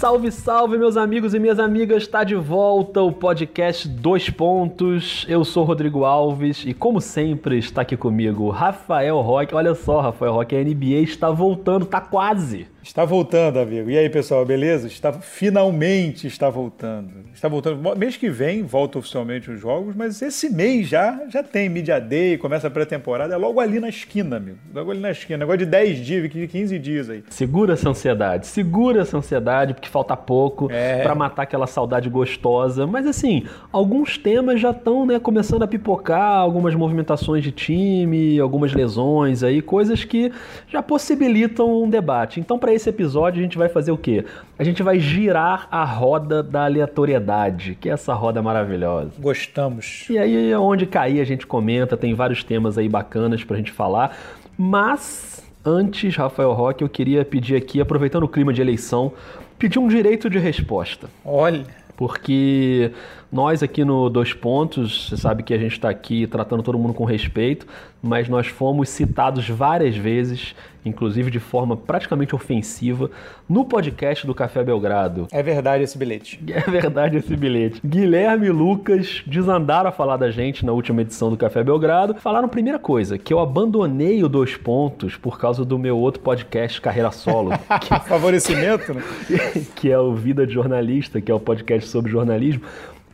Salve, salve, meus amigos e minhas amigas! Está de volta o podcast Dois Pontos. Eu sou Rodrigo Alves e, como sempre, está aqui comigo Rafael Roque. Olha só, Rafael Roque, a NBA está voltando, tá quase. Está voltando, amigo. E aí, pessoal, beleza? Está finalmente está voltando. Está voltando. Mês que vem volta oficialmente os jogos, mas esse mês já já tem Media Day, começa a pré-temporada, é logo ali na esquina, amigo. Logo ali na esquina. Negócio de 10 dias, de 15 dias aí. Segura essa ansiedade, segura essa ansiedade, porque falta pouco É. para matar aquela saudade gostosa. Mas assim, alguns temas já estão, né, começando a pipocar, algumas movimentações de time, algumas lesões aí, coisas que já possibilitam um debate. Então, para esse episódio, a gente vai fazer o quê? A gente vai girar a roda da aleatoriedade, que é essa roda maravilhosa. Gostamos. E aí, onde cair, a gente comenta, tem vários temas aí bacanas pra gente falar. Mas, antes, Rafael Roque, eu queria pedir aqui, aproveitando o clima de eleição, pedir um direito de resposta. Olha, Porque nós aqui no Dois Pontos, você sabe que a gente está aqui tratando todo mundo com respeito, mas nós fomos citados várias vezes, inclusive de forma praticamente ofensiva, no podcast do Café Belgrado. é verdade esse bilhete. É verdade esse bilhete. Guilherme e Lucas desandaram a falar da gente na última edição do Café Belgrado. Falaram primeira coisa, que eu abandonei o Dois Pontos por causa do meu outro podcast Carreira Solo, Favorecimento, né? que é o Vida de Jornalista, que é o podcast sobre jornalismo.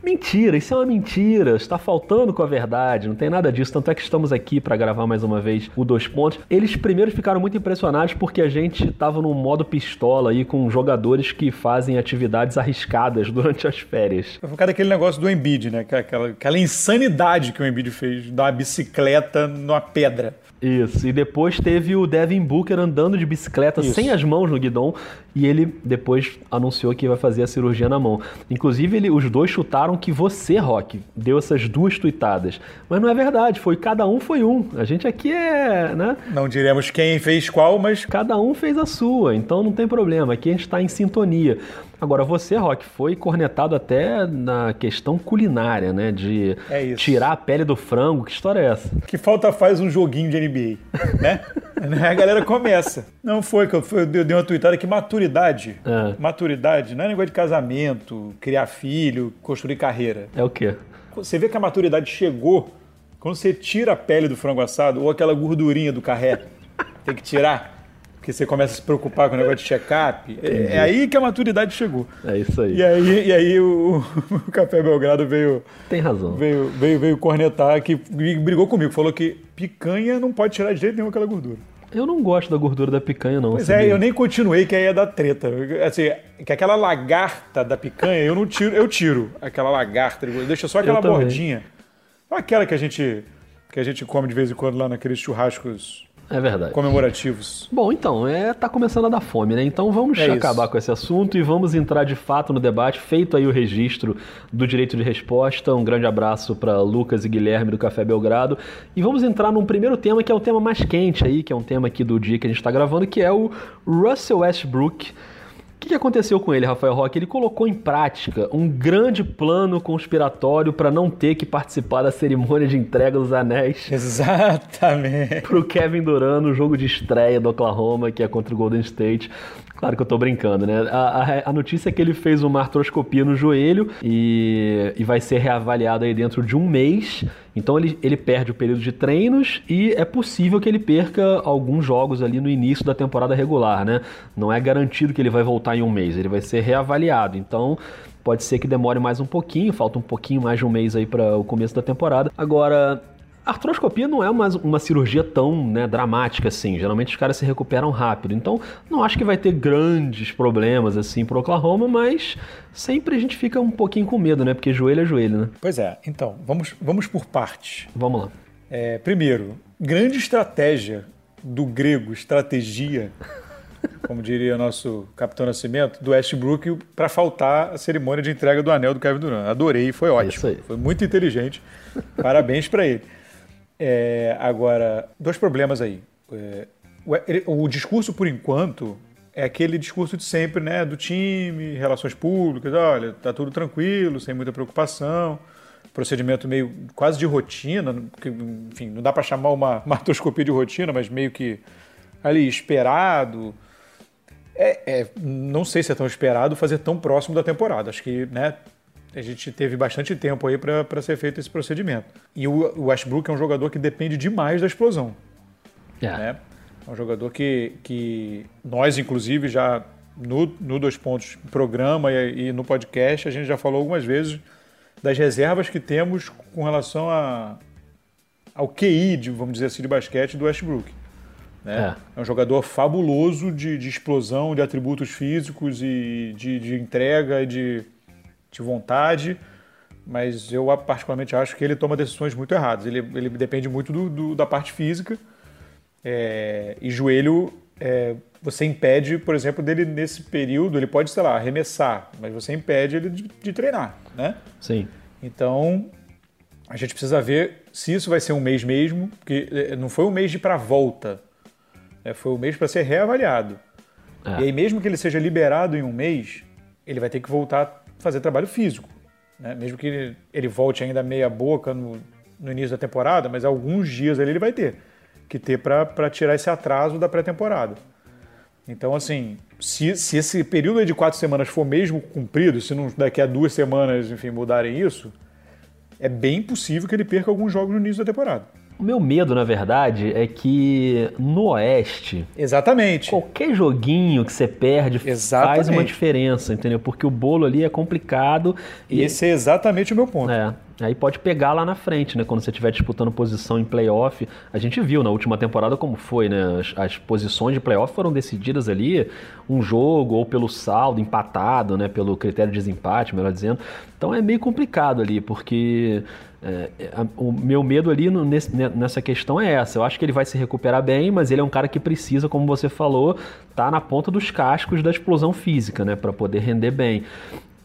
Mentira, isso é uma mentira, está faltando com a verdade, não tem nada disso. Tanto é que estamos aqui para gravar mais uma vez o Dois Pontos. Eles primeiro ficaram muito impressionados porque a gente estava num modo pistola aí com jogadores que fazem atividades arriscadas durante as férias. Foi por causa daquele negócio do Embiid, né? Aquela, aquela insanidade que o Embiid fez, uma bicicleta numa pedra. Isso, e depois teve o Devin Booker andando de bicicleta Isso. sem as mãos no guidão e ele depois anunciou que vai fazer a cirurgia na mão. Inclusive, ele- os dois chutaram que você, Rock, deu essas duas tuitadas. Mas não é verdade, foi cada um foi um. A gente aqui é, né? Não diremos quem fez qual, mas Cada um fez a sua, então não tem problema. Aqui a gente está em sintonia. Agora, você, Rock, foi cornetado até na questão culinária, né? De É tirar a pele do frango. Que história é essa? que falta faz um joguinho de NBA, né? Aí a galera começa. Não foi que eu, eu dei uma tuitada que maturidade. É. Maturidade não é negócio de casamento, criar filho, construir carreira. É o quê? Você vê que a maturidade chegou quando você tira a pele do frango assado ou aquela gordurinha do carré. Tem que tirar. Porque você começa a se preocupar com o negócio de check-up. É, é aí que a maturidade chegou. É isso aí. E aí, e aí o, o Café Belgrado veio, Tem razão. veio, veio, veio cornetar, que brigou comigo. Falou que picanha não pode tirar de jeito nenhum aquela gordura. Eu não gosto da gordura da picanha, não. Pois sabia? é, eu nem continuei, que aí ia dar treta. Assim, que aquela lagarta da picanha, eu não tiro, eu tiro aquela lagarta, deixa só aquela bordinha. Não aquela que a gente que a gente come de vez em quando lá naqueles churrascos É verdade. comemorativos. Bom, então, é, tá começando a dar fome, né? Então vamos É isso. acabar com esse assunto e vamos entrar de fato no debate. Feito aí o registro do direito de resposta. Um grande abraço para Lucas e Guilherme do Café Belgrado. E vamos entrar num primeiro tema que é o tema mais quente aí, que é um tema aqui do dia que a gente tá gravando, que é o Russell Westbrook. O que que aconteceu com ele, Rafael Roque? Ele colocou em prática um grande plano conspiratório para não ter que participar da cerimônia de entrega dos anéis Exatamente. pro Kevin Durant no jogo de estreia do Oklahoma, que é contra o Golden State. Claro que eu tô brincando, né? A, a- a notícia é que ele fez uma artroscopia no joelho e, e vai ser reavaliado aí dentro de um mês. Então ele, ele perde o período de treinos e é possível que ele perca alguns jogos ali no início da temporada regular, né? Não é garantido que ele vai voltar em um mês, ele vai ser reavaliado. Então pode ser que demore mais um pouquinho, falta um pouquinho mais de um mês aí para o começo da temporada. Agora, Artroscopia não é uma, uma cirurgia tão né, dramática assim. Geralmente os caras se recuperam rápido. Então, não acho que vai ter grandes problemas assim pro Oklahoma, mas sempre a gente fica um pouquinho com medo, né? Porque joelho é joelho, né? Pois é, então, vamos, vamos por partes. Vamos lá. É, primeiro, grande estratégia do grego, estratégia, como diria nosso Capitão Nascimento, do Westbrook para faltar a cerimônia de entrega do anel do Kevin Durant. Adorei, foi ótimo. Isso aí. Foi muito inteligente. Parabéns para ele. É, agora, dois problemas aí. É, o, o discurso, por enquanto, é aquele discurso de sempre, né? Do time, relações públicas, olha, tá tudo tranquilo, sem muita preocupação. Procedimento meio quase de rotina, que, enfim, não dá para chamar uma, artroscopia de rotina, mas meio que ali esperado. É, é, não sei se é tão esperado fazer tão próximo da temporada. Acho que né, a gente teve bastante tempo aí para ser feito esse procedimento. E o, Westbrook é um jogador que depende demais da explosão. É. Né? É um jogador que, que nós, inclusive, já no, no Dois Pontos programa e, e, no podcast, a gente já falou algumas vezes das reservas que temos com relação a, ao QI, de, vamos dizer assim, de basquete do Westbrook. Né? É. é. um jogador fabuloso de, de, explosão, de atributos físicos e de, de entrega e de, de vontade, mas eu particularmente acho que ele toma decisões muito erradas. Ele, ele depende muito do, do da parte física é, e joelho, é, você impede, por exemplo, dele nesse período, ele pode, sei lá, arremessar, mas você impede ele de, de treinar, né? Sim. Então, a gente precisa ver se isso vai ser um mês mesmo, porque é, não foi um mês de para volta, né? foi um mês para ser reavaliado. É. E aí, mesmo que ele seja liberado em um mês, ele vai ter que voltar fazer trabalho físico. Né? Mesmo que ele, volte ainda meia boca no, no início da temporada, mas alguns dias ele vai ter que ter para tirar esse atraso da pré-temporada. Então, assim, se, se esse período de quatro semanas for mesmo cumprido, se não daqui a duas semanas, enfim, mudarem isso, é bem possível que ele perca alguns jogos no início da temporada. O meu medo, na verdade, é que no Oeste. Exatamente. Qualquer joguinho que você perde exatamente. faz uma diferença, entendeu? Porque o bolo ali é complicado. E esse é exatamente o meu ponto. É. Aí pode pegar lá na frente, né? Quando você estiver disputando posição em playoff. A gente viu na última temporada como foi, né? As, as, posições de playoff foram decididas ali um jogo ou pelo saldo empatado, né? Pelo critério de desempate, melhor dizendo. Então é meio complicado ali, porque é, a, o meu medo ali no, nesse, nessa questão é essa. Eu acho que ele vai se recuperar bem, mas ele é um cara que precisa, como você falou, tá na ponta dos cascos da explosão física, né? Para poder render bem.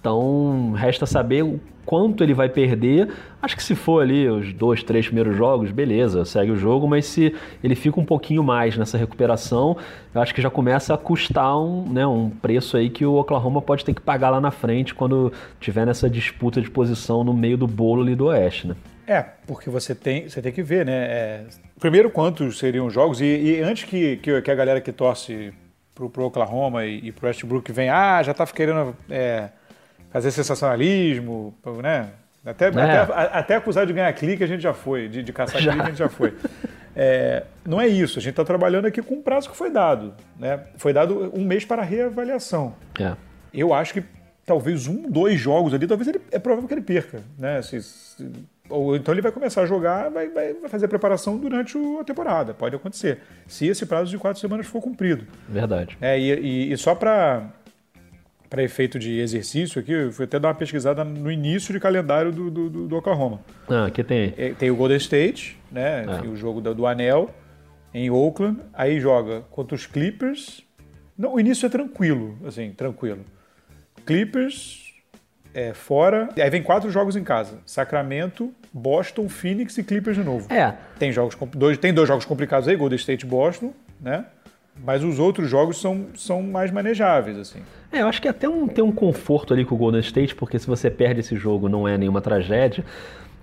Então, resta saber o quanto ele vai perder. Acho que se for ali os dois, três primeiros jogos, beleza, segue o jogo, mas se ele fica um pouquinho mais nessa recuperação, eu acho que já começa a custar um, né, um preço aí que o Oklahoma pode ter que pagar lá na frente quando tiver nessa disputa de posição no meio do bolo ali do Oeste, né? É, porque você tem, você tem que ver, né? É, primeiro, quantos seriam os jogos, e, e antes que, que, que, a galera que torce pro, pro Oklahoma e, e pro Westbrook venha, ah, já tá querendo. É, fazer sensacionalismo, né? Até, é. até, até acusar de ganhar clique a gente já foi, de, de caçar já. clique a gente já foi. É, não é isso, a gente está trabalhando aqui com um prazo que foi dado. Né? Foi dado um mês para reavaliação. É. Eu acho que talvez um, dois jogos ali, talvez ele, é provável que ele perca. Né? Se, se, ou então ele vai começar a jogar, vai, vai, vai fazer a preparação durante a temporada. Pode acontecer. Se esse prazo de quatro semanas for cumprido. Verdade. É, e, e, e só para para efeito de exercício aqui, eu fui até dar uma pesquisada no início de calendário do, do, do Oklahoma. Ah, que tem? É, tem o Golden State, né? Ah. O jogo do, do Anel em Oakland. Aí joga contra os Clippers. Não, o início é tranquilo, assim, tranquilo. Clippers é, fora. Aí vem quatro jogos em casa: Sacramento, Boston, Phoenix e Clippers de novo. É. Tem jogos dois, tem dois jogos complicados aí, Golden State, Boston, né? Mas os outros jogos são, são mais manejáveis, assim. É, eu acho que até um, tem um conforto ali com o Golden State, porque se você perde esse jogo não é nenhuma tragédia.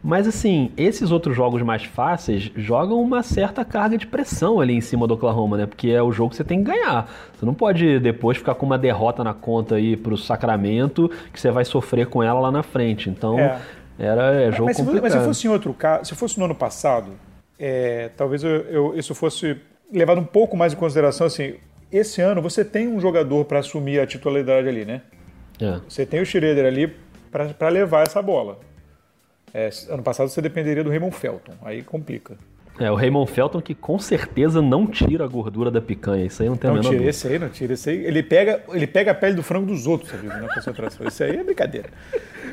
Mas assim, esses outros jogos mais fáceis jogam uma certa carga de pressão ali em cima do Oklahoma, né? Porque é o jogo que você tem que ganhar. Você não pode depois ficar com uma derrota na conta aí pro Sacramento, que você vai sofrer com ela lá na frente. Então, é. era é jogo mas, complicado. Mas se fosse em outro caso, se fosse no ano passado, é, talvez eu, eu, isso fosse levado um pouco mais em consideração, assim, esse ano você tem um jogador para assumir a titularidade ali, né? É. Você tem o Schroeder ali para levar essa bola. É, ano passado você dependeria do Raymond Felton, aí complica. É, o Raymond Felton que com certeza não tira a gordura da picanha, isso aí não tem não a menor tira, Esse aí não tira, esse aí, ele pega, ele pega a pele do frango dos outros, sabe, na concentração. Isso aí é brincadeira.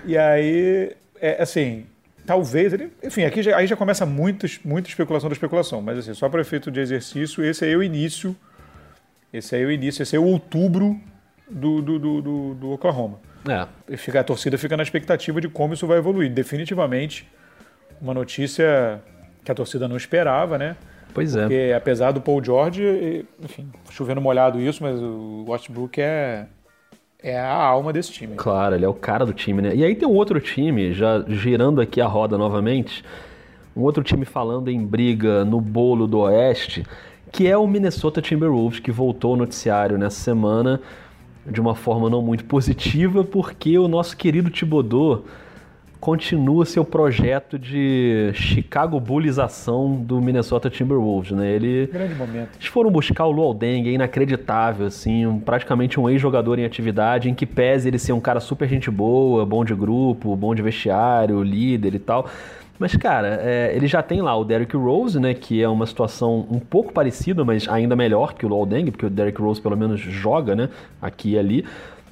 E aí, é, assim, talvez ele. Enfim, aqui já, aí já começa muitas, muita especulação da especulação, mas assim, só para efeito de exercício, esse aí é o início. Esse aí é o início, esse é o outubro do, do, do, do, Oklahoma. É. Fica, a torcida fica na expectativa de como isso vai evoluir. Definitivamente, uma notícia que a torcida não esperava, né? Pois é. Porque apesar do Paul George, enfim, chovendo molhado isso, mas o Westbrook é, é a alma desse time. Claro, ele é o cara do time, né? E aí tem um outro time, já girando aqui a roda novamente, um outro time falando em briga no bolo do Oeste, que é o Minnesota Timberwolves, que voltou ao noticiário nessa semana de uma forma não muito positiva, porque o nosso querido Thibodeau continua seu projeto de Chicago Bullização do Minnesota Timberwolves, né? Ele, Grande momento. Eles foram buscar o Luol Deng, é inacreditável, assim, um, praticamente um ex-jogador em atividade, em que pese ele ser um cara super gente boa, bom de grupo, bom de vestiário, líder e tal. Mas, cara, é, ele já tem lá o Derrick Rose, né? Que é uma situação um pouco parecida, mas ainda melhor que o Luol Deng, porque o Derrick Rose pelo menos joga, né? Aqui e ali.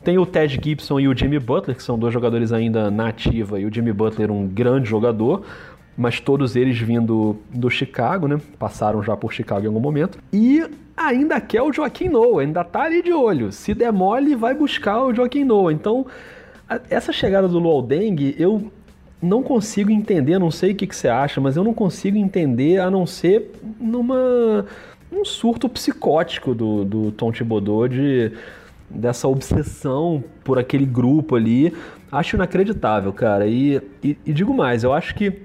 Tem o Ted Gibson e o Jimmy Butler, que são dois jogadores ainda na ativa, e o Jimmy Butler um grande jogador, mas todos eles vindo do Chicago, né? Passaram já por Chicago em algum momento. E ainda quer o Joaquim Noah, ainda tá ali de olho. Se demole, vai buscar o Joaquim Noah. Então, essa chegada do Luol Deng, eu não consigo entender, não sei o que, que você acha, mas eu não consigo entender a não ser numa um surto psicótico do, do Tom Thibodeau de dessa obsessão por aquele grupo ali. Acho inacreditável, cara. E, e, e, digo mais, eu acho que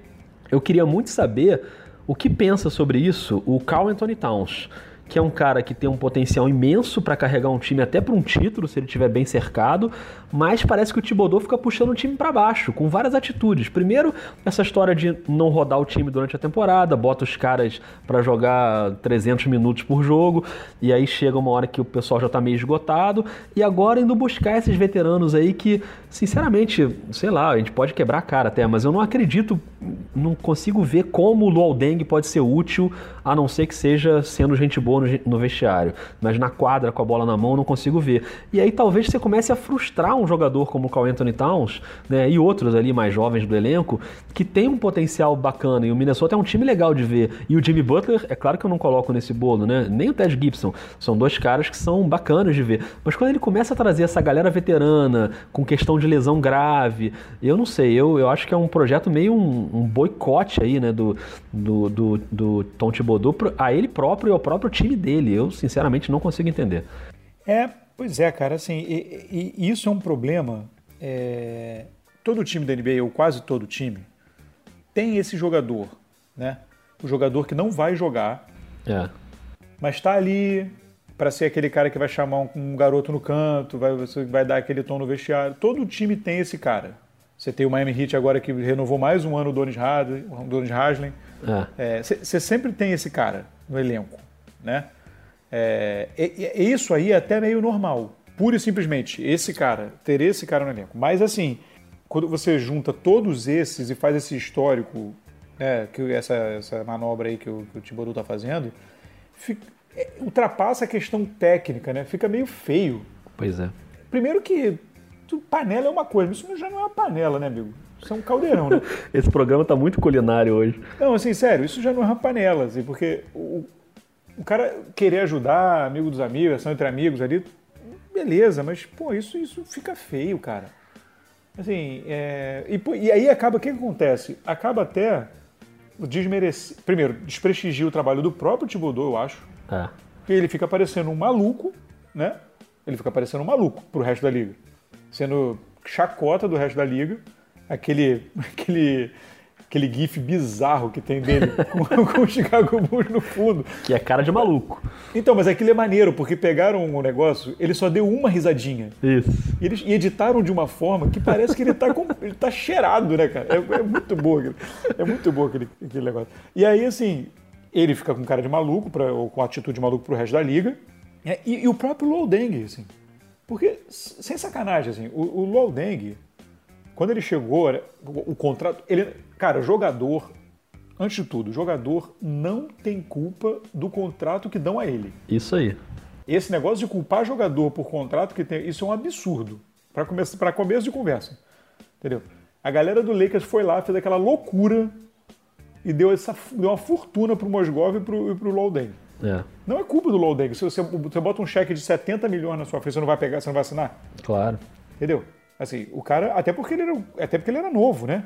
eu queria muito saber o que pensa sobre isso o Carl Anthony Towns que é um cara que tem um potencial imenso para carregar um time até para um título, se ele estiver bem cercado, mas parece que o Thibodeau fica puxando o time para baixo, com várias atitudes. Primeiro, essa história de não rodar o time durante a temporada, bota os caras para jogar 300 minutos por jogo, e aí chega uma hora que o pessoal já está meio esgotado, e agora indo buscar esses veteranos aí que, sinceramente, sei lá, a gente pode quebrar a cara até, mas eu não acredito, não consigo ver como o Luol Deng pode ser útil, a não ser que seja sendo gente boa no, no vestiário, mas na quadra com a bola na mão não consigo ver. E aí talvez você comece a frustrar um jogador como o Carl Anthony Towns, né, e outros ali mais jovens do elenco, que tem um potencial bacana, e o Minnesota é um time legal de ver. E o Jimmy Butler, é claro que eu não coloco nesse bolo, né, nem o Ted Gibson, são dois caras que são bacanas de ver. Mas quando ele começa a trazer essa galera veterana, com questão de lesão grave, eu não sei, eu, eu acho que é um projeto meio um, um boicote aí, né, do, do, do, do Tom Thibodeau a ele próprio e ao próprio time dele. Eu, sinceramente, não consigo entender. É, pois é, cara, assim, e, e isso é um problema. É, todo time da NBA, ou quase todo time, tem esse jogador, né? O jogador que não vai jogar, é. mas está ali para ser aquele cara que vai chamar um, um, garoto no canto, vai, vai dar aquele tom no vestiário. Todo time tem esse cara. Você tem o Miami Heat agora que renovou mais um ano o Donis Haslem. Você é. sempre tem esse cara no elenco, né? É, isso aí é até meio normal. Pura e simplesmente, esse cara, ter esse cara no elenco. Mas assim, quando você junta todos esses e faz esse histórico, né, que essa, essa manobra aí que o, que o Tiboru tá fazendo, fica, é, ultrapassa a questão técnica, né? Fica meio feio. Pois é. Primeiro que panela é uma coisa, isso já não é uma panela, né, amigo? Isso é um caldeirão, né? Esse programa tá muito culinário hoje. Não, assim, sério, isso já não é uma panela, assim, porque o, o cara querer ajudar, amigo dos amigos, ação entre amigos ali, beleza, mas, pô, isso, isso fica feio, cara. Assim, é, e, e, aí acaba, o que, que acontece? Acaba até desmerecer. Primeiro, desprestigia o trabalho do próprio Thibodeau, eu acho. É. Porque ele fica parecendo um maluco, né? Ele fica parecendo um maluco pro resto da liga. Sendo chacota do resto da liga aquele, aquele, aquele gif bizarro que tem dele com, com o Chicago Bulls no fundo. Que é cara de maluco. Então, mas aquilo é maneiro, porque pegaram o um negócio, ele só deu uma risadinha. Isso. E eles e editaram de uma forma que parece que ele tá, com, ele tá cheirado, né, cara? É, é muito bom aquele, é muito bom aquele, aquele negócio. E aí, assim, ele fica com cara de maluco, pra, ou com atitude de maluco pro resto da liga. É, e, e, o próprio Loldeng, assim. Porque, sem sacanagem, assim, o, o Loldeng, quando ele chegou, o, contrato. Ele, cara, jogador, antes de tudo, jogador não tem culpa do contrato que dão a ele. Isso aí. Esse negócio de culpar jogador por contrato que tem, isso é um absurdo. Para começo, começo de conversa. Entendeu? A galera do Lakers foi lá, fez aquela loucura e deu, essa, deu uma fortuna pro Mosgov e pro, e pro Lowden. É. Não é culpa do Lowden. Se você, você bota um cheque de 70 milhões na sua frente, você não vai pegar, você não vai assinar? Claro. Entendeu? Assim, o cara, até porque ele era, até porque ele era novo, né?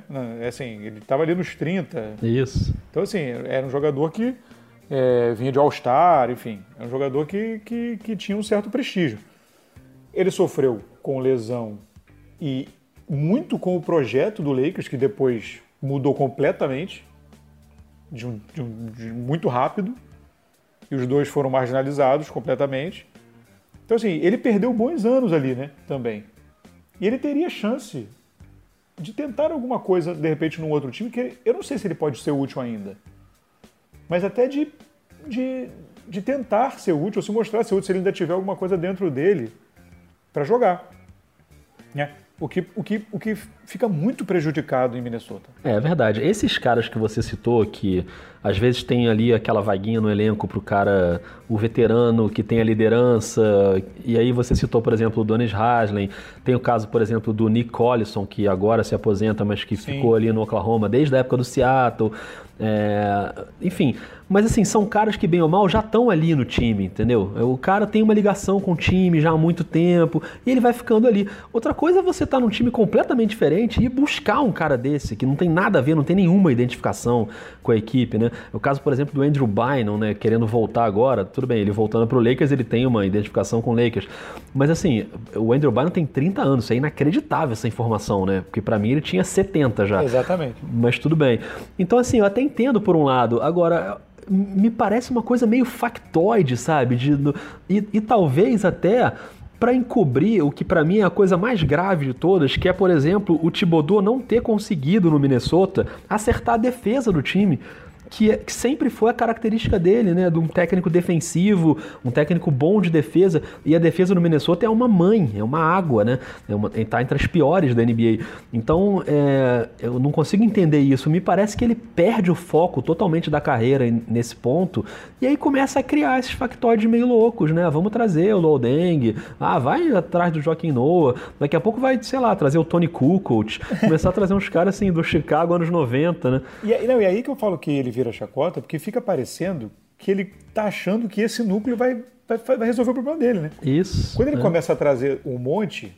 Assim, ele estava ali nos 30. Isso. Então, assim, era um jogador que é, vinha de All-Star, enfim, era um jogador que, que, que tinha um certo prestígio. Ele sofreu com lesão e muito com o projeto do Lakers, que depois mudou completamente, de, um, de, um, de muito rápido. e os dois foram marginalizados completamente. Então, assim, ele perdeu bons anos ali, né? Também. E ele teria chance de tentar alguma coisa, de repente, num outro time, que eu não sei se ele pode ser útil ainda. Mas até de, de, de tentar ser útil, ou se mostrar ser útil, se ele ainda tiver alguma coisa dentro dele para jogar. Né? O que, o, que, o que fica muito prejudicado em Minnesota. É, verdade. Esses caras que você citou, que às vezes tem ali aquela vaguinha no elenco pro cara, o veterano que tem a liderança, e aí você citou, por exemplo, o Donis Haslem, tem o caso, por exemplo, do Nick Collison, que agora se aposenta, mas que Sim. ficou ali no Oklahoma desde a época do Seattle. É, enfim, mas assim, são caras que, bem ou mal, já estão ali no time, entendeu? O cara tem uma ligação com o time já há muito tempo e ele vai ficando ali. Outra coisa é você estar tá num time completamente diferente e buscar um cara desse, que não tem nada a ver, não tem nenhuma identificação com a equipe, né? O caso, por exemplo, do Andrew Bynum, né, querendo voltar agora, tudo bem, ele voltando pro Lakers, ele tem uma identificação com o Lakers. Mas assim, o Andrew Bynum tem 30 anos, é inacreditável essa informação, né? Porque para mim ele tinha 70 já. Exatamente. Mas tudo bem. Então assim, eu até entendo por um lado. Agora, me parece uma coisa meio factoide, sabe? De, e, e talvez até para encobrir o que para mim é a coisa mais grave de todas, que é, por exemplo, o Thibodeau não ter conseguido no Minnesota acertar a defesa do time que, é, que, sempre foi a característica dele, né? De um técnico defensivo, um técnico bom de defesa. E a defesa no Minnesota é uma mãe, é uma água, né? É uma, tá entre as piores da NBA. Então, é, eu não consigo entender isso. Me parece que ele perde o foco totalmente da carreira nesse ponto. E aí começa a criar esses factoides meio loucos, né? Vamos trazer o Lodeng. Ah, vai atrás do Joaquim Noah. Daqui a pouco vai, sei lá, trazer o Tony Kukoc. Começar a trazer uns caras assim do Chicago anos 90, né? E, não, e aí que eu falo que ele vira chacota, porque fica parecendo que ele está achando que esse núcleo vai, vai, vai, resolver o problema dele, né? Isso. Quando ele é. começa a trazer um monte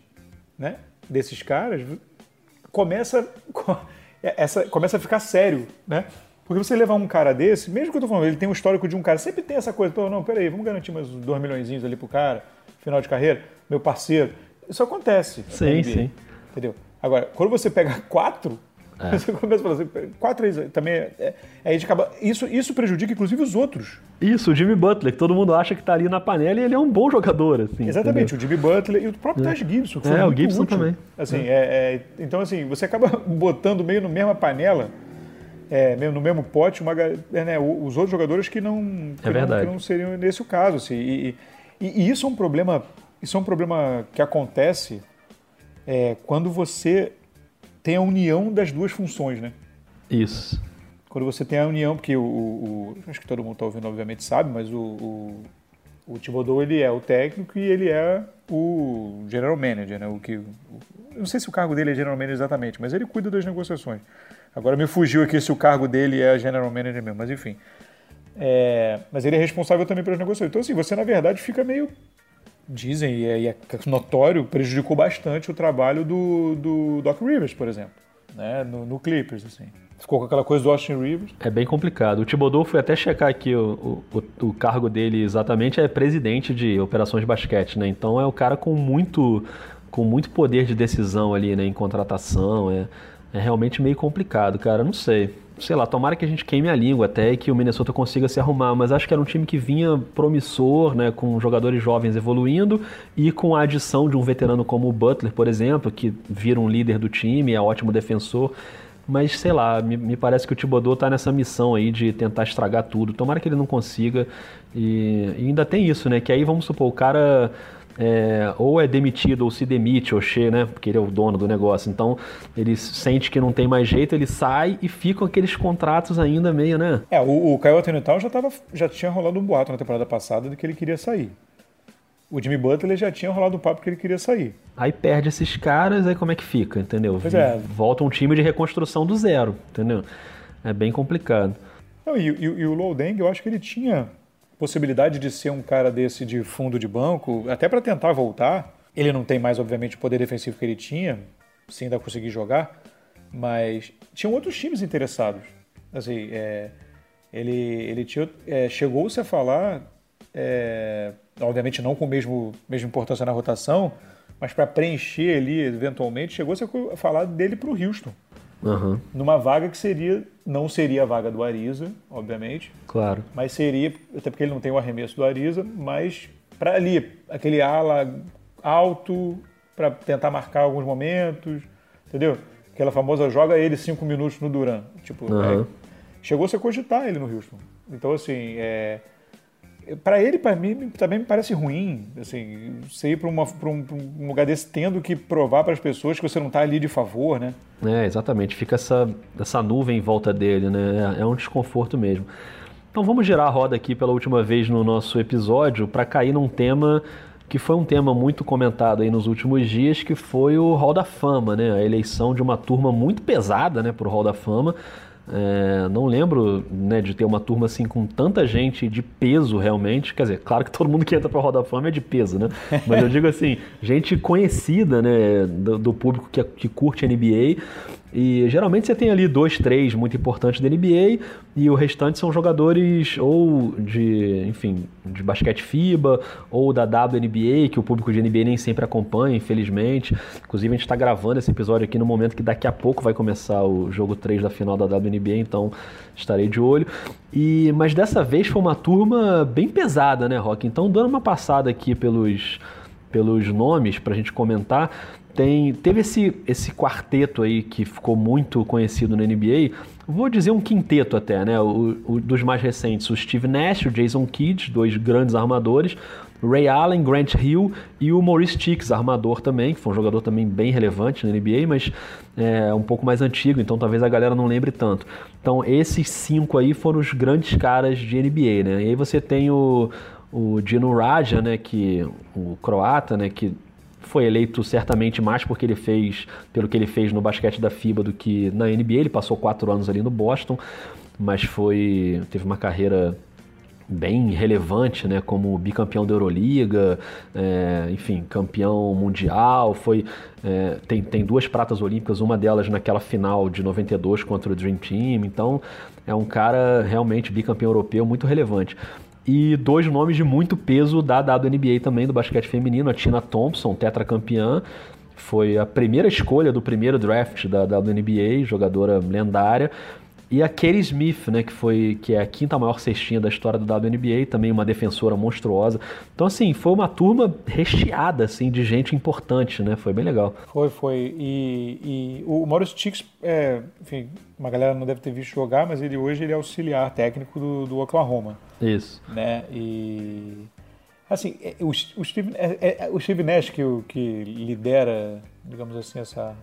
né, desses caras, começa, essa, começa a ficar sério, né? Porque você levar um cara desse, mesmo que eu tô falando, ele tem um histórico de um cara, sempre tem essa coisa, pô, não, peraí, vamos garantir mais dois milhões ali pro cara, final de carreira, meu parceiro. Isso acontece. Sim, sim. Entendeu? Agora, quando você pega quatro, é. Você começa a falar assim, quatro vezes também. É, é, a gente acaba, isso, isso prejudica, inclusive, os outros. Isso, o Jimmy Butler, que todo mundo acha que está ali na panela e ele é um bom jogador. Assim, Exatamente, entendeu? o Jimmy Butler e o próprio é. Taj Gibson. Que é, o Gibson útil. também. Assim, é. é. então, assim, você acaba botando meio na mesma panela. É, no mesmo pote, uma, né, os outros jogadores que não, que, não, que não seriam nesse caso. Assim, e, e, e, isso é um problema, isso é um problema que acontece quando você tem a união das duas funções, né? Isso. Quando você tem a união, porque o, o, o acho que todo mundo está ouvindo, obviamente sabe, mas o, o, o Thibodeau ele é o técnico e ele é o general manager, né? O que, o, não sei se o cargo dele é general manager exatamente, mas ele cuida das negociações. Agora me fugiu aqui se o cargo dele é general manager mesmo, mas enfim. É, mas ele é responsável também pelas negociações. Então, assim, você na verdade fica meio dizem, e é, e é notório, prejudicou bastante o trabalho do, do Doc Rivers, por exemplo, né? no, no Clippers, assim. Ficou com aquela coisa do Austin Rivers. É bem complicado. O Thibodeau foi até checar aqui o, o, o, cargo dele exatamente, é presidente de operações de basquete, né? Então é o cara com muito, com muito poder de decisão ali, né? Em contratação, é, é realmente meio complicado, cara. Não sei sei lá, tomara que a gente queime a língua até e que o Minnesota consiga se arrumar, mas acho que era um time que vinha promissor, né, com jogadores jovens evoluindo e com a adição de um veterano como o Butler, por exemplo, que vira um líder do time, é ótimo defensor. Mas sei lá, me, me parece que o Thibodeau tá nessa missão aí de tentar estragar tudo. Tomara que ele não consiga. E, e ainda tem isso, né? Que aí vamos supor, o cara é, ou é demitido ou se demite, o Xê, né? Porque ele é o dono do negócio. Então ele sente que não tem mais jeito, ele sai e ficam aqueles contratos ainda meio, né? É, o, o Caio Atenutal já, tava, já tinha rolado um boato na temporada passada de que ele queria sair. O Jimmy Butler já tinha rolado um papo que ele queria sair. Aí perde esses caras, aí como é que fica, entendeu? Pois é. Volta um time de reconstrução do zero, entendeu? É bem complicado. Não, e, e, e o Loudeng, eu acho que ele tinha possibilidade de ser um cara desse de fundo de banco, até para tentar voltar. Ele não tem mais, obviamente, o poder defensivo que ele tinha, se ainda conseguir jogar, mas tinham outros times interessados. Assim, é, ele, ele é, chegou-se a falar, é, obviamente não com a mesma importância na rotação, mas para preencher ali, eventualmente, chegou-se a falar dele para o Houston. Uhum. Numa vaga que seria, não seria a vaga do Ariza, obviamente. Claro. Mas seria, até porque ele não tem o arremesso do Ariza, mas para ali, aquele ala alto, para tentar marcar alguns momentos, entendeu? Aquela famosa joga ele cinco minutos no Duran. Tipo, Uhum. é, chegou a se cogitar ele no Houston. Então, assim, é, para ele, para mim, também me parece ruim, assim, você ir para um, um lugar desse tendo que provar para as pessoas que você não está ali de favor, né? É, exatamente. Fica essa, essa nuvem em volta dele, né? É, é um desconforto mesmo. Então vamos girar a roda aqui pela última vez no nosso episódio para cair num tema que foi um tema muito comentado aí nos últimos dias, que foi o Hall da Fama, né? A eleição de uma turma muito pesada, né, pro Hall da Fama. É, não lembro né, de ter uma turma assim com tanta gente de peso realmente. Quer dizer, claro que todo mundo que entra para Roda da Fama é de peso, né? Mas eu digo assim, gente conhecida né, do, do público que, que curte NBA. E geralmente você tem ali dois, três muito importantes da NBA e o restante são jogadores ou de, enfim, de basquete FIBA ou da WNBA, que o público de NBA nem sempre acompanha, infelizmente. Inclusive a gente está gravando esse episódio aqui no momento que daqui a pouco vai começar o jogo 3 da final da WNBA, então estarei de olho. E mas dessa vez foi uma turma bem pesada, né, Rock? Então dando uma passada aqui pelos pelos nomes para a gente comentar, tem, teve esse, esse quarteto aí que ficou muito conhecido na NBA. Vou dizer um quinteto até, né? O, o, dos mais recentes, o Steve Nash, o Jason Kidd, dois grandes armadores, Ray Allen, Grant Hill e o Maurice Cheeks, armador também, que foi um jogador também bem relevante na NBA, mas é um pouco mais antigo, então talvez a galera não lembre tanto. Então esses cinco aí foram os grandes caras de NBA, né? E aí você tem o, o Dino Raja, né, que o croata, né, que foi eleito certamente mais porque ele fez, pelo que ele fez no basquete da FIBA do que na NBA. Ele passou quatro anos ali no Boston, mas foi teve uma carreira bem relevante, né, como bicampeão da Euroliga, é, enfim, campeão mundial, foi é, tem, tem duas pratas olímpicas, uma delas naquela final de 92 contra o Dream Team, então é um cara realmente bicampeão europeu muito relevante e dois nomes de muito peso da WNBA também do basquete feminino, a Tina Thompson, tetracampeã, foi a primeira escolha do primeiro draft da WNBA, jogadora lendária, e a Katie Smith, né, que foi que é a quinta maior cestinha da história da WNBA, também uma defensora monstruosa. Então assim, foi uma turma recheada assim de gente importante, né? Foi bem legal. Foi, foi. E, e o Maurice Chicks, é, enfim, uma galera não deve ter visto jogar, mas ele hoje ele é auxiliar técnico do, do Oklahoma. Isso. Né? E assim, o, o, Steve, é, é, o Steve Nash que, que lidera, digamos assim, essa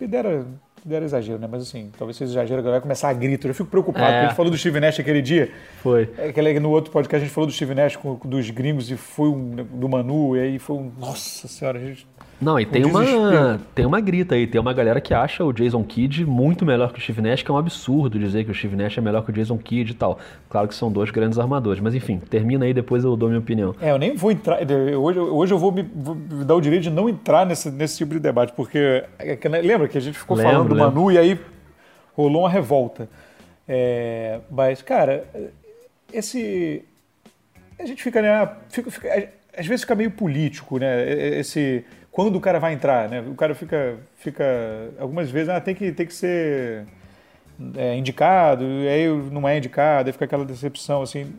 lidera era exagero, né? Mas assim, talvez seja exagero, agora vai começar a grito. Eu fico preocupado, é. porque a gente falou do Steve Nash aquele dia. Foi. Aquele, no outro podcast a gente falou do Steve Nash com, dos gringos e foi um, do Manu, e aí foi um. Nossa senhora, a gente. Não, e tem uma, tem uma grita aí, tem uma galera que acha o Jason Kidd muito melhor que o Steve Nash, que é um absurdo dizer que o Steve Nash é melhor que o Jason Kidd e tal. Claro que são dois grandes armadores, mas enfim, termina aí, depois eu dou minha opinião. É, eu nem vou entrar, hoje, hoje eu vou me, vou me dar o direito de não entrar nesse, nesse tipo de debate, porque lembra que a gente ficou lembro, falando do lembro. Manu e aí rolou uma revolta. É, mas, cara, esse... A gente fica, né, fica, fica, às vezes fica meio político, né, esse quando o cara vai entrar, né? O cara fica, fica algumas vezes, ah, tem que, tem que ser é, indicado, e aí não é indicado, aí fica aquela decepção, assim.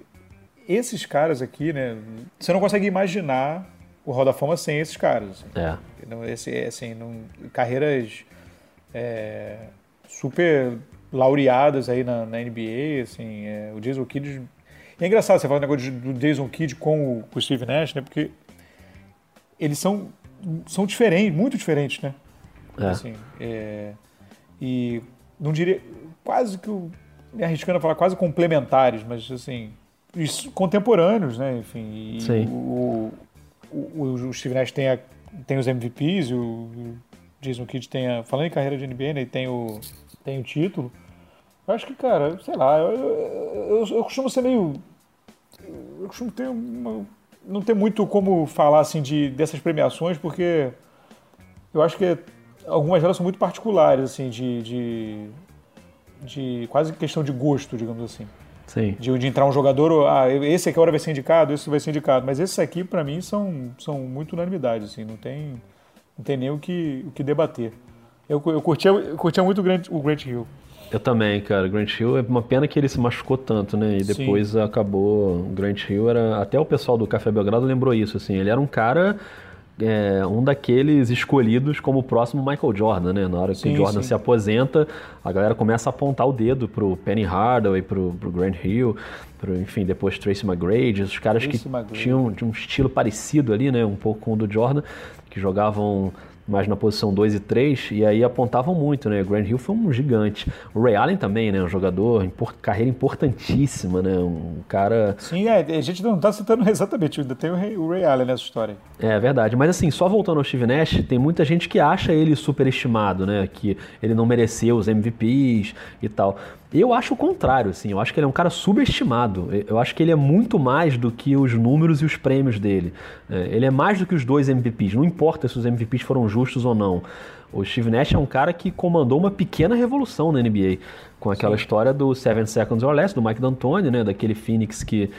Esses caras aqui, né? Você não consegue imaginar o Hall da Fama sem esses caras. Assim. É. Esse, assim, não, carreiras é, super laureadas aí na, na NBA, assim, é, o Jason Kidd... E é engraçado você falar o negócio do Jason Kidd com o, com o Steve Nash, né? Porque eles são são diferentes, muito diferentes, né? É. Assim, é, e não diria quase que me arriscando a falar quase complementares, mas assim contemporâneos, né? Enfim, e Sim. O, o, o, Steve Nash tem, a, tem os MVPs, o Jason Kidd tem a, falando em carreira de NBA, né? Tem o tem o título. Eu acho que, cara, sei lá, eu, eu, eu costumo ser meio eu costumo ter uma não tem muito como falar assim de dessas premiações, porque eu acho que algumas delas são muito particulares, assim, de, de, de quase questão de gosto, digamos assim. Sim. De, de entrar um jogador, ah, esse aqui agora vai ser indicado, esse vai ser indicado. Mas esses aqui, para mim, são, são muito unanimidade, assim, não tem, não tem nem o que, o que debater. Eu, eu, curtia, eu curtia muito o Grant, o Grant Hill. Eu também, cara. Grant Hill é uma pena que ele se machucou tanto, né? E depois Sim. acabou. Grant Hill era. Até o pessoal do Café Belgrado lembrou isso, assim. Ele era um cara. É, um daqueles escolhidos como o próximo Michael Jordan, né? Na hora que sim, o Jordan sim. se aposenta, a galera começa a apontar o dedo pro Penny Hardaway, pro, pro Grant Hill, pro, enfim, depois Tracy McGrady, os caras Tracy que tinham, tinham um estilo parecido ali, né? Um pouco com o do Jordan, que jogavam mais na posição 2 e 3, e aí apontavam muito, né? O Grant Hill foi um gigante. O Ray Allen também, né? Um jogador, carreira importantíssima, né? Um cara... Sim, é, a gente não tá citando exatamente, ainda tem o Ray, o Ray Allen nessa história. É verdade, mas assim, só voltando ao Steve Nash, tem muita gente que acha ele superestimado, né? Que ele não mereceu os MVPs e tal. Eu acho o contrário, assim. Eu acho que ele é um cara subestimado. Eu acho que ele é muito mais do que os números e os prêmios dele. É, ele é mais do que os dois MVPs. Não importa se os MVPs foram justos ou não. O Steve Nash é um cara que comandou uma pequena revolução na NBA. Com aquela Sim. história do Seven Seconds or Less, do Mike D'Antoni, né? Daquele Phoenix que,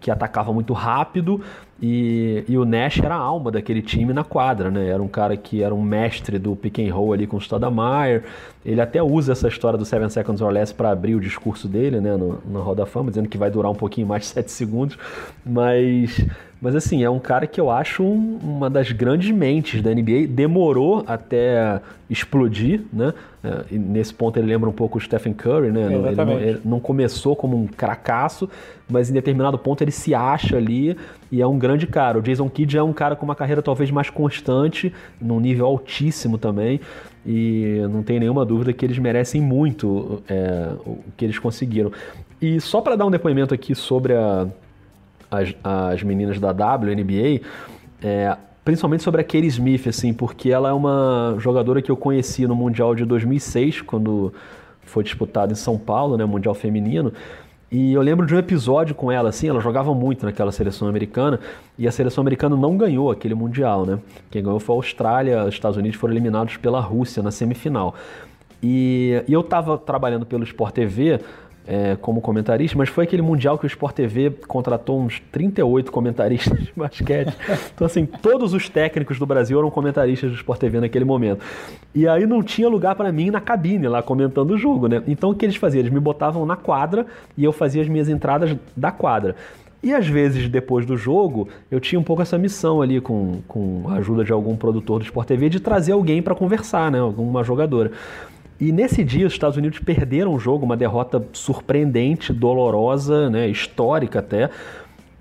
que atacava muito rápido e, e, o Nash era a alma daquele time na quadra, né? Era um cara que era um mestre do pick and roll ali com o Stoudemire. Ele até usa essa história do 7 seconds or less para abrir o discurso dele, né, no, no Roda Fama, dizendo que vai durar um pouquinho mais de 7 segundos, mas mas assim, é um cara que eu acho um, uma das grandes mentes da NBA. Demorou até explodir, né? É, e nesse ponto ele lembra um pouco o Stephen Curry, né? Ele não, ele não, começou como um cracaço, mas em determinado ponto ele se acha ali e é um grande cara. O Jason Kidd é um cara com uma carreira talvez mais constante, num nível altíssimo também. E não tem nenhuma dúvida que eles merecem muito é, o que eles conseguiram. E só para dar um depoimento aqui sobre a as, as meninas da WNBA, é, principalmente sobre a Katie Smith, assim, porque ela é uma jogadora que eu conheci no Mundial de 2006, quando foi disputado em São Paulo, né, Mundial Feminino. E eu lembro de um episódio com ela, assim, ela jogava muito naquela seleção americana, e a seleção americana não ganhou aquele Mundial, né? Quem ganhou foi a Austrália, os Estados Unidos foram eliminados pela Rússia na semifinal. E, e eu estava trabalhando pelo Sport TV é, como comentarista, mas foi aquele mundial que o Sport TV contratou uns 38 comentaristas de basquete. Então, assim, todos os técnicos do Brasil eram comentaristas do Sport TV naquele momento. E aí não tinha lugar para mim na cabine lá comentando o jogo, né? Então o que eles faziam? Eles me botavam na quadra e eu fazia as minhas entradas da quadra. E às vezes, depois do jogo, eu tinha um pouco essa missão ali, com, com a ajuda de algum produtor do Sport TV, de trazer alguém para conversar, né? Alguma jogadora. E nesse dia os Estados Unidos perderam o jogo, uma derrota surpreendente, dolorosa, né, histórica até.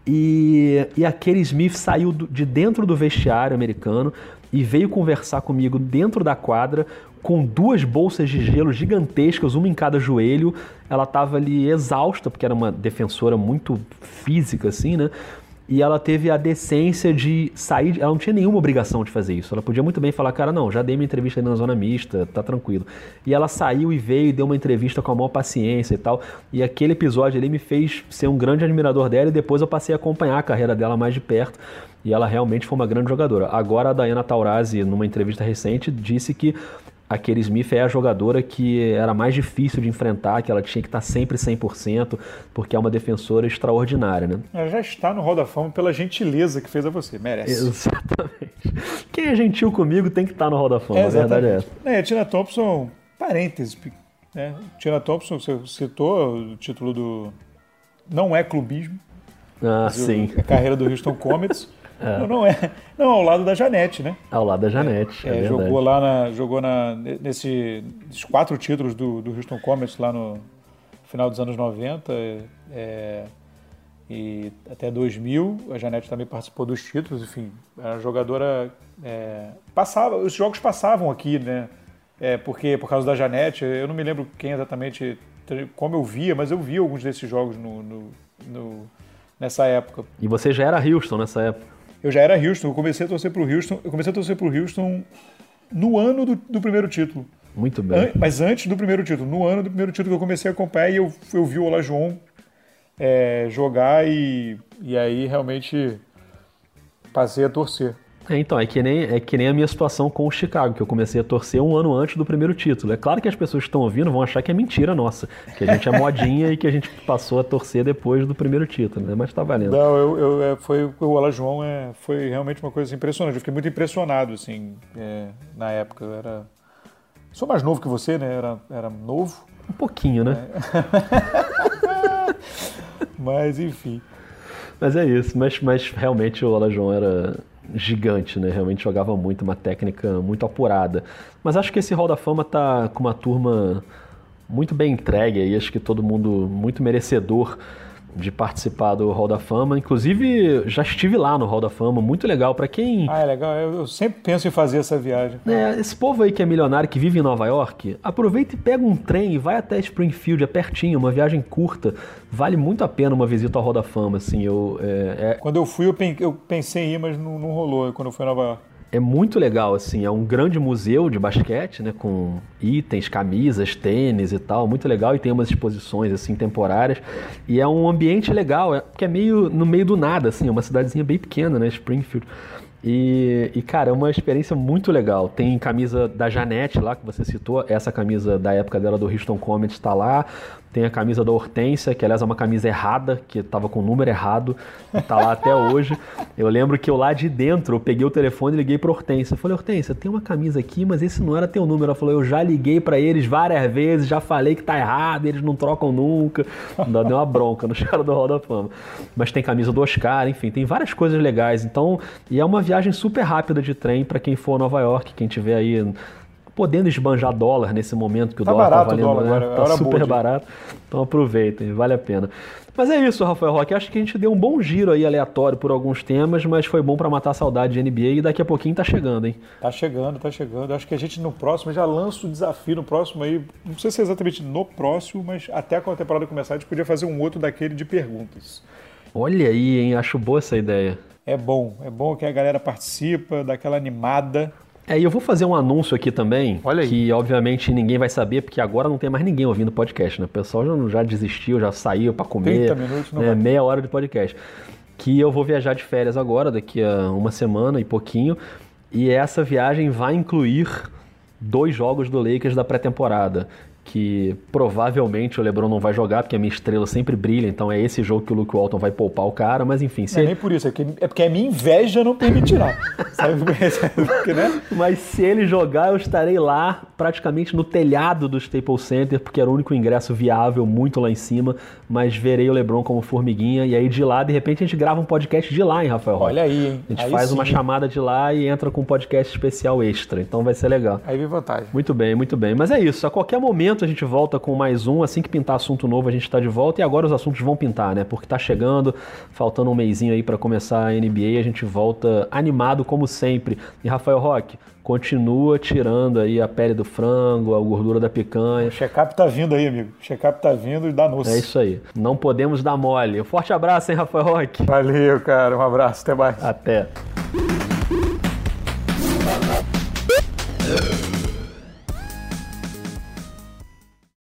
E, e aquele Smith saiu de dentro do vestiário americano e veio conversar comigo dentro da quadra com duas bolsas de gelo gigantescas, uma em cada joelho. Ela estava ali exausta, porque era uma defensora muito física, assim, né? E ela teve a decência de sair. Ela não tinha nenhuma obrigação de fazer isso. Ela podia muito bem falar, cara, não, já dei minha entrevista ali na zona mista, tá tranquilo. E ela saiu e veio e deu uma entrevista com a maior paciência e tal. E aquele episódio ali me fez ser um grande admirador dela e depois eu passei a acompanhar a carreira dela mais de perto. E ela realmente foi uma grande jogadora. Agora a Diana Taurasi, numa entrevista recente, disse que aquele Smith é a jogadora que era mais difícil de enfrentar, que ela tinha que estar sempre 100%, porque é uma defensora extraordinária, né? Ela já está no Hall da Fama pela gentileza que fez a você, merece. Exatamente. Quem é gentil comigo tem que estar no Hall da Fama, é, a verdade é essa. É, a Tina Thompson, parênteses, né? Tina Thompson, você citou o título do... Não é clubismo. Ah, sim. A carreira do Houston Comets. É. Não, não é. Não, ao lado da Janete, né? Ao lado da Janete. É, é jogou lá na, jogou na, nesse, nesses quatro títulos do, do Houston Comets lá no final dos anos 90 é, e até 2000. A Janete também participou dos títulos, enfim, uma jogadora. É, passava, os jogos passavam aqui, né? É, porque por causa da Janete, eu não me lembro quem exatamente, como eu via, mas eu vi alguns desses jogos no, no, no nessa época. E você já era Houston nessa época? Eu já era Houston, eu comecei a torcer pro Houston, eu comecei a torcer pro Houston no ano do, do primeiro título. Muito bem. An mas antes do primeiro título, no ano do primeiro título que eu comecei a acompanhar e eu, eu vi o Olajuwon é, jogar e, e aí realmente passei a torcer. É, então, é que, nem, é que nem a minha situação com o Chicago, que eu comecei a torcer um ano antes do primeiro título. É claro que as pessoas que estão ouvindo vão achar que é mentira nossa, que a gente é modinha e que a gente passou a torcer depois do primeiro título, né? Mas tá valendo. Não, eu, eu é, foi, o Ola João é, foi realmente uma coisa impressionante. Eu fiquei muito impressionado, assim, é, na época. Eu era, Sou mais novo que você, né? Era, era novo. Um pouquinho, né? É. mas, enfim. Mas é isso. Mas, mas realmente o Alajon era gigante, né? Realmente jogava muito, uma técnica muito apurada. Mas acho que esse Hall da Fama tá com uma turma muito bem entregue aí, acho que todo mundo muito merecedor de participar do Hall da Fama. Inclusive, já estive lá no Hall da Fama, muito legal para quem. Ah, é legal. Eu, sempre penso em fazer essa viagem. É, esse povo aí que é milionário, que vive em Nova York, aproveita e pega um trem e vai até Springfield, é pertinho, uma viagem curta. Vale muito a pena uma visita ao Hall da Fama, assim. Eu, é, é... Quando eu fui, eu pensei em ir, mas não, não rolou quando eu fui a Nova York é muito legal, assim, é um grande museu de basquete, né, com itens, camisas, tênis e tal, muito legal e tem umas exposições assim temporárias e é um ambiente legal, é, porque é meio no meio do nada, assim, é uma cidadezinha bem pequena, né, Springfield. E, e, cara, é uma experiência muito legal. Tem camisa da Janete lá, que você citou. Essa camisa da época dela do Houston Comets está lá. Tem a camisa da Hortência, que aliás é uma camisa errada, que estava com o número errado, está lá até hoje. Eu lembro que eu lá de dentro, eu peguei o telefone e liguei para Hortência. Eu falei, Hortência, tem uma camisa aqui, mas esse não era teu número. Ela falou, eu já liguei para eles várias vezes, já falei que tá errado, eles não trocam nunca. Ainda deu uma bronca no cara do Roda Fama. Mas tem camisa do Oscar, enfim, tem várias coisas legais. Então, e é uma viagem super rápida de trem para quem for a Nova York, quem tiver aí podendo esbanjar dólar nesse momento que o tá dólar está valendo, dólar, né? agora, tá super barato. Então aproveitem, vale a pena. Mas é isso, Rafael Roque. Acho que a gente deu um bom giro aí aleatório por alguns temas, mas foi bom para matar a saudade de NBA e daqui a pouquinho tá chegando, hein? Tá chegando, tá chegando. Acho que a gente no próximo já lança o desafio no próximo aí. Não sei se é exatamente no próximo, mas até quando a temporada começar, a gente podia fazer um outro daquele de perguntas. Olha aí, hein? Acho boa essa ideia. É bom, é bom que a galera participa, daquela animada. É, e eu vou fazer um anúncio aqui também, que obviamente ninguém vai saber, porque agora não tem mais ninguém ouvindo podcast, né? O pessoal já, já desistiu, já saiu para comer. 30 minutos, não né? Meia hora de podcast. Que eu vou viajar de férias agora, daqui a uma semana e pouquinho, e essa viagem vai incluir dois jogos do Lakers da pré-temporada que provavelmente o LeBron não vai jogar, porque a minha estrela sempre brilha, então é esse jogo que o Luke Walton vai poupar o cara, mas enfim. Se não é nem por isso, é, que, é porque a minha inveja não permitirá. sabe porque, né? Mas se ele jogar, eu estarei lá, praticamente no telhado do Staples Center, porque era o único ingresso viável, muito lá em cima, mas verei o LeBron como formiguinha, e aí de lá, de repente, a gente grava um podcast de lá, hein, Rafael? Olha aí, hein? A gente aí faz sim. uma chamada de lá e entra com um podcast especial extra, então vai ser legal. Aí vem vantagem. Muito bem, muito bem. Mas é isso, a qualquer momento a gente volta com mais um. Assim que pintar assunto novo, a gente está de volta. E agora os assuntos vão pintar, né? Porque tá chegando, faltando um mêsinho aí para começar a NBA. A gente volta animado como sempre. E Rafael Roque, continua tirando aí a pele do frango, a gordura da picanha. O check-up tá vindo aí, amigo. O check-up tá vindo e dá noce. É isso aí. Não podemos dar mole. Um forte abraço, hein, Rafael Roque? Valeu, cara. Um abraço. Até mais. Até.